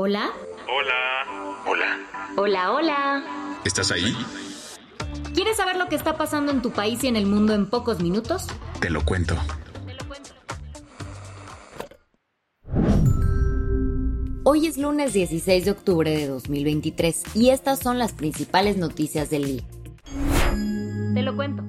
Hola. Hola. Hola. Hola, hola. ¿Estás ahí? ¿Quieres saber lo que está pasando en tu país y en el mundo en pocos minutos? Te lo cuento. Hoy es lunes 16 de octubre de 2023 y estas son las principales noticias del día. Te lo cuento.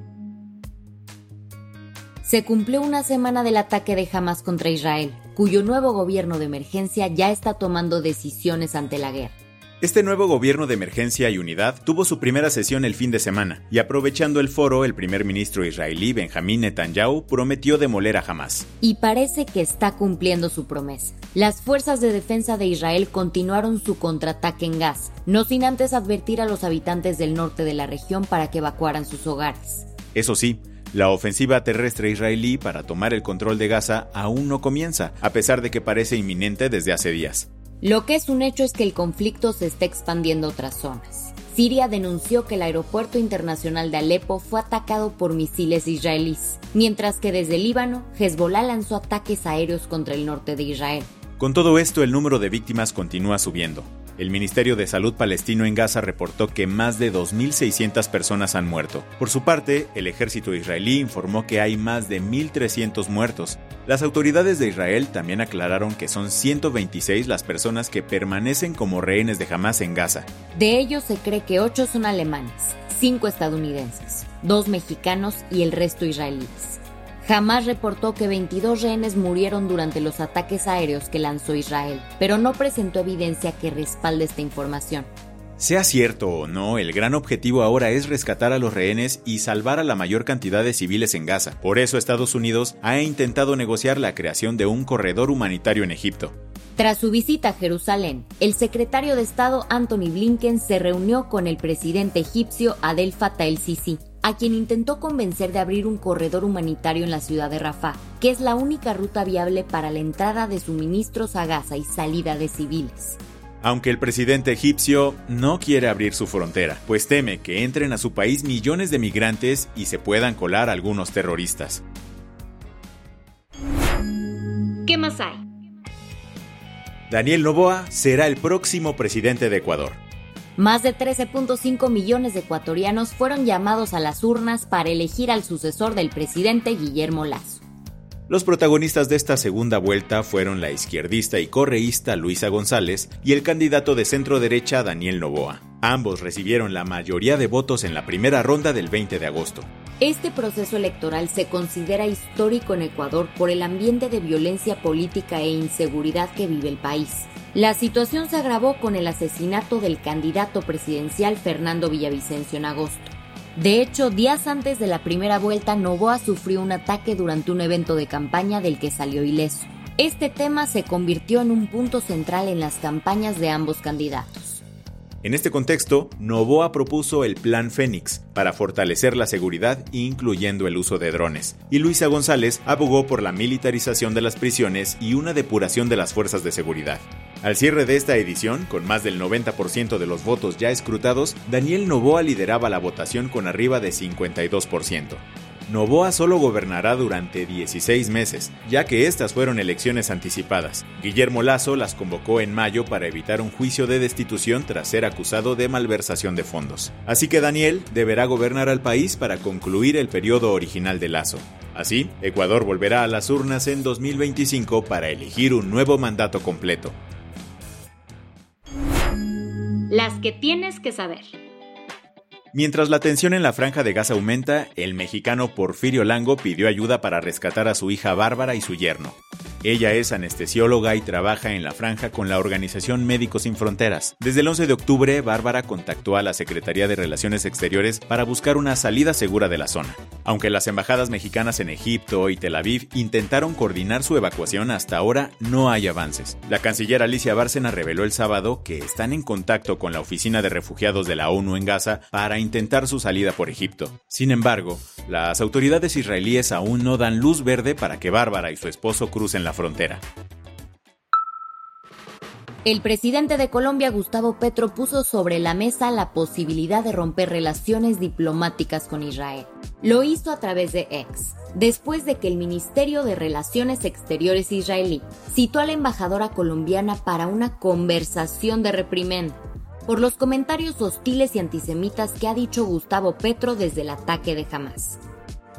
Se cumplió una semana del ataque de Hamas contra Israel, cuyo nuevo gobierno de emergencia ya está tomando decisiones ante la guerra. Este nuevo gobierno de emergencia y unidad tuvo su primera sesión el fin de semana, y aprovechando el foro, el primer ministro israelí Benjamín Netanyahu prometió demoler a Hamas. Y parece que está cumpliendo su promesa. Las fuerzas de defensa de Israel continuaron su contraataque en Gaza, no sin antes advertir a los habitantes del norte de la región para que evacuaran sus hogares. Eso sí, la ofensiva terrestre israelí para tomar el control de Gaza aún no comienza, a pesar de que parece inminente desde hace días. Lo que es un hecho es que el conflicto se está expandiendo a otras zonas. Siria denunció que el aeropuerto internacional de Alepo fue atacado por misiles israelíes, mientras que desde Líbano, Hezbollah lanzó ataques aéreos contra el norte de Israel. Con todo esto, el número de víctimas continúa subiendo. El Ministerio de Salud palestino en Gaza reportó que más de 2.600 personas han muerto. Por su parte, el ejército israelí informó que hay más de 1.300 muertos. Las autoridades de Israel también aclararon que son 126 las personas que permanecen como rehenes de Hamas en Gaza. De ellos se cree que 8 son alemanes, 5 estadounidenses, 2 mexicanos y el resto israelíes. Jamás reportó que 22 rehenes murieron durante los ataques aéreos que lanzó Israel, pero no presentó evidencia que respalde esta información. Sea cierto o no, el gran objetivo ahora es rescatar a los rehenes y salvar a la mayor cantidad de civiles en Gaza. Por eso Estados Unidos ha intentado negociar la creación de un corredor humanitario en Egipto. Tras su visita a Jerusalén, el secretario de Estado Anthony Blinken se reunió con el presidente egipcio Adel Fattah el-Sisi a quien intentó convencer de abrir un corredor humanitario en la ciudad de Rafah, que es la única ruta viable para la entrada de suministros a Gaza y salida de civiles. Aunque el presidente egipcio no quiere abrir su frontera, pues teme que entren a su país millones de migrantes y se puedan colar algunos terroristas. ¿Qué más hay? Daniel Novoa será el próximo presidente de Ecuador. Más de 13.5 millones de ecuatorianos fueron llamados a las urnas para elegir al sucesor del presidente Guillermo Lazo. Los protagonistas de esta segunda vuelta fueron la izquierdista y correísta Luisa González y el candidato de centro derecha Daniel Novoa. Ambos recibieron la mayoría de votos en la primera ronda del 20 de agosto. Este proceso electoral se considera histórico en Ecuador por el ambiente de violencia política e inseguridad que vive el país. La situación se agravó con el asesinato del candidato presidencial Fernando Villavicencio en agosto. De hecho, días antes de la primera vuelta, Novoa sufrió un ataque durante un evento de campaña del que salió ileso. Este tema se convirtió en un punto central en las campañas de ambos candidatos. En este contexto, Novoa propuso el Plan Fénix para fortalecer la seguridad incluyendo el uso de drones, y Luisa González abogó por la militarización de las prisiones y una depuración de las fuerzas de seguridad. Al cierre de esta edición, con más del 90% de los votos ya escrutados, Daniel Novoa lideraba la votación con arriba de 52%. Novoa solo gobernará durante 16 meses, ya que estas fueron elecciones anticipadas. Guillermo Lazo las convocó en mayo para evitar un juicio de destitución tras ser acusado de malversación de fondos. Así que Daniel deberá gobernar al país para concluir el periodo original de Lazo. Así, Ecuador volverá a las urnas en 2025 para elegir un nuevo mandato completo. Las que tienes que saber. Mientras la tensión en la franja de gas aumenta, el mexicano Porfirio Lango pidió ayuda para rescatar a su hija Bárbara y su yerno. Ella es anestesióloga y trabaja en la franja con la organización Médicos Sin Fronteras. Desde el 11 de octubre, Bárbara contactó a la Secretaría de Relaciones Exteriores para buscar una salida segura de la zona. Aunque las embajadas mexicanas en Egipto y Tel Aviv intentaron coordinar su evacuación, hasta ahora no hay avances. La canciller Alicia Bárcena reveló el sábado que están en contacto con la Oficina de Refugiados de la ONU en Gaza para intentar su salida por Egipto. Sin embargo, las autoridades israelíes aún no dan luz verde para que Bárbara y su esposo crucen la frontera. El presidente de Colombia, Gustavo Petro, puso sobre la mesa la posibilidad de romper relaciones diplomáticas con Israel. Lo hizo a través de X, después de que el Ministerio de Relaciones Exteriores israelí citó a la embajadora colombiana para una conversación de reprimenda por los comentarios hostiles y antisemitas que ha dicho Gustavo Petro desde el ataque de Hamas.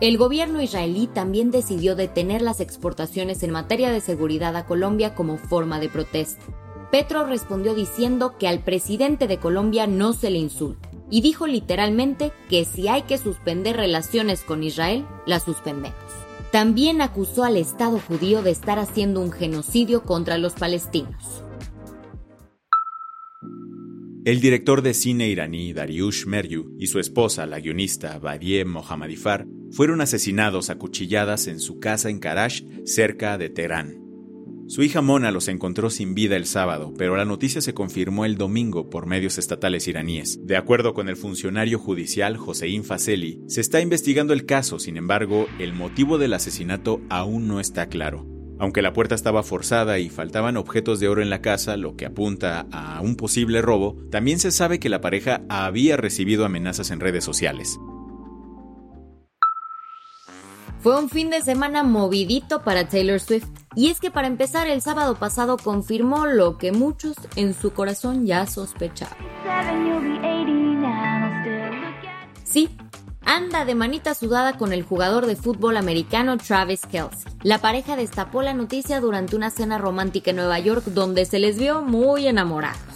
El gobierno israelí también decidió detener las exportaciones en materia de seguridad a Colombia como forma de protesta. Petro respondió diciendo que al presidente de Colombia no se le insulta y dijo literalmente que si hay que suspender relaciones con Israel, las suspendemos. También acusó al Estado judío de estar haciendo un genocidio contra los palestinos. El director de cine iraní Dariush Meryu y su esposa, la guionista Badie Mohammadifar, fueron asesinados a cuchilladas en su casa en Karash, cerca de Teherán. Su hija Mona los encontró sin vida el sábado, pero la noticia se confirmó el domingo por medios estatales iraníes. De acuerdo con el funcionario judicial Hossein Faseli, se está investigando el caso, sin embargo, el motivo del asesinato aún no está claro. Aunque la puerta estaba forzada y faltaban objetos de oro en la casa, lo que apunta a un posible robo, también se sabe que la pareja había recibido amenazas en redes sociales. Fue un fin de semana movidito para Taylor Swift. Y es que para empezar el sábado pasado confirmó lo que muchos en su corazón ya sospechaban. Sí, anda de manita sudada con el jugador de fútbol americano Travis Kelsey. La pareja destapó la noticia durante una cena romántica en Nueva York donde se les vio muy enamorados.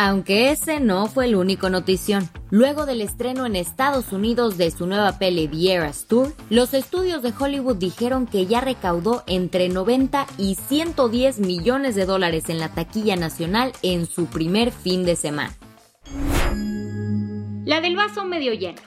Aunque ese no fue el único notición. Luego del estreno en Estados Unidos de su nueva peli The Tour, los estudios de Hollywood dijeron que ya recaudó entre 90 y 110 millones de dólares en la taquilla nacional en su primer fin de semana. La del vaso medio lleno.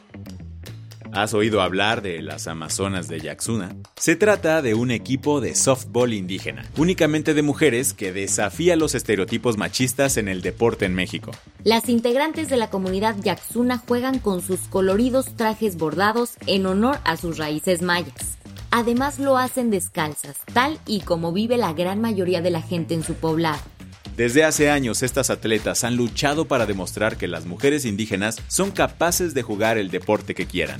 ¿Has oído hablar de las Amazonas de Yaxuna? Se trata de un equipo de softball indígena, únicamente de mujeres que desafía los estereotipos machistas en el deporte en México. Las integrantes de la comunidad Yaxuna juegan con sus coloridos trajes bordados en honor a sus raíces mayas. Además lo hacen descalzas, tal y como vive la gran mayoría de la gente en su poblado. Desde hace años estas atletas han luchado para demostrar que las mujeres indígenas son capaces de jugar el deporte que quieran.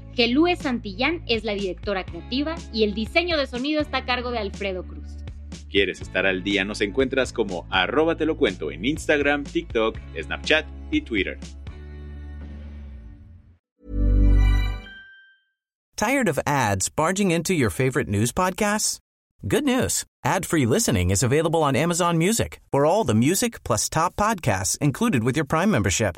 Gelúe Santillán es la directora creativa y el diseño de sonido está a cargo de Alfredo Cruz. ¿Quieres estar al día? Nos encuentras como arroba te lo cuento en Instagram, TikTok, Snapchat y Twitter. ¿Tired of ads barging into your favorite news podcasts? Good news. Ad-free listening is available on Amazon Music for all the music plus top podcasts included with your Prime membership.